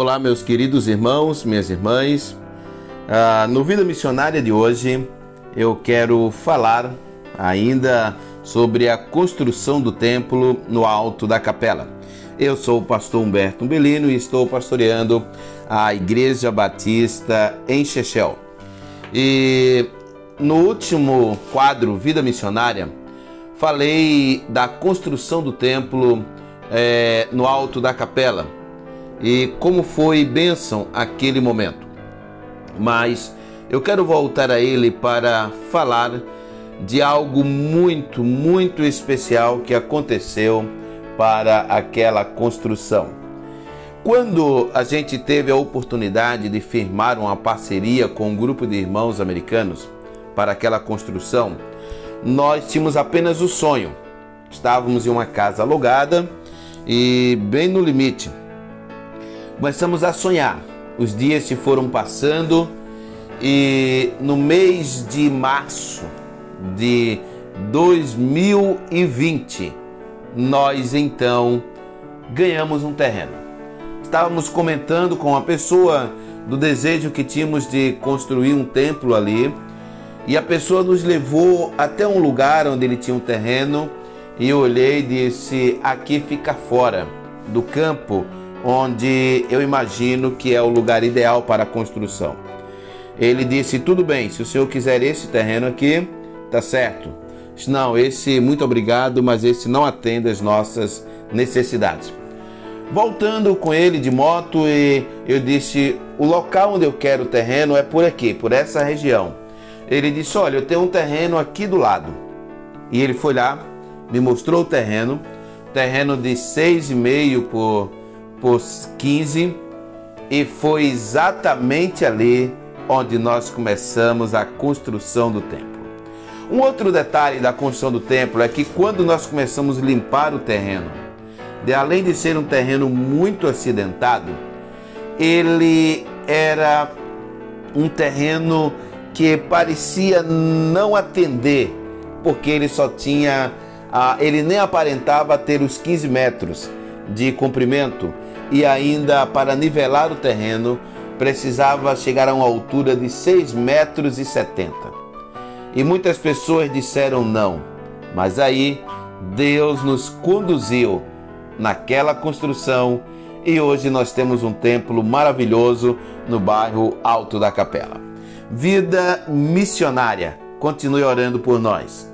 Olá, meus queridos irmãos, minhas irmãs. Ah, no Vida Missionária de hoje, eu quero falar ainda sobre a construção do templo no alto da capela. Eu sou o pastor Humberto Umbelino e estou pastoreando a Igreja Batista em Chechel. E no último quadro Vida Missionária, falei da construção do templo é, no alto da capela e como foi bênção aquele momento. Mas eu quero voltar a ele para falar de algo muito, muito especial que aconteceu para aquela construção. Quando a gente teve a oportunidade de firmar uma parceria com um grupo de irmãos americanos para aquela construção, nós tínhamos apenas o sonho. Estávamos em uma casa alugada e bem no limite começamos a sonhar. Os dias se foram passando e no mês de março de 2020, nós então ganhamos um terreno. Estávamos comentando com a pessoa do desejo que tínhamos de construir um templo ali, e a pessoa nos levou até um lugar onde ele tinha um terreno, e eu olhei e disse: aqui fica fora do campo onde eu imagino que é o lugar ideal para a construção. Ele disse: Tudo bem, se o senhor quiser esse terreno aqui, tá certo. Não, esse, muito obrigado, mas esse não atende às nossas necessidades. Voltando com ele de moto, e eu disse: O local onde eu quero o terreno é por aqui, por essa região. Ele disse: Olha, eu tenho um terreno aqui do lado. E ele foi lá, me mostrou o terreno, terreno de 6,5 por por 15 e foi exatamente ali onde nós começamos a construção do templo. Um outro detalhe da construção do templo é que quando nós começamos a limpar o terreno, de além de ser um terreno muito acidentado, ele era um terreno que parecia não atender, porque ele só tinha, ele nem aparentava ter os 15 metros de comprimento e ainda para nivelar o terreno precisava chegar a uma altura de 6 metros e 70. E muitas pessoas disseram não, mas aí Deus nos conduziu naquela construção e hoje nós temos um templo maravilhoso no bairro Alto da Capela. Vida missionária, continue orando por nós.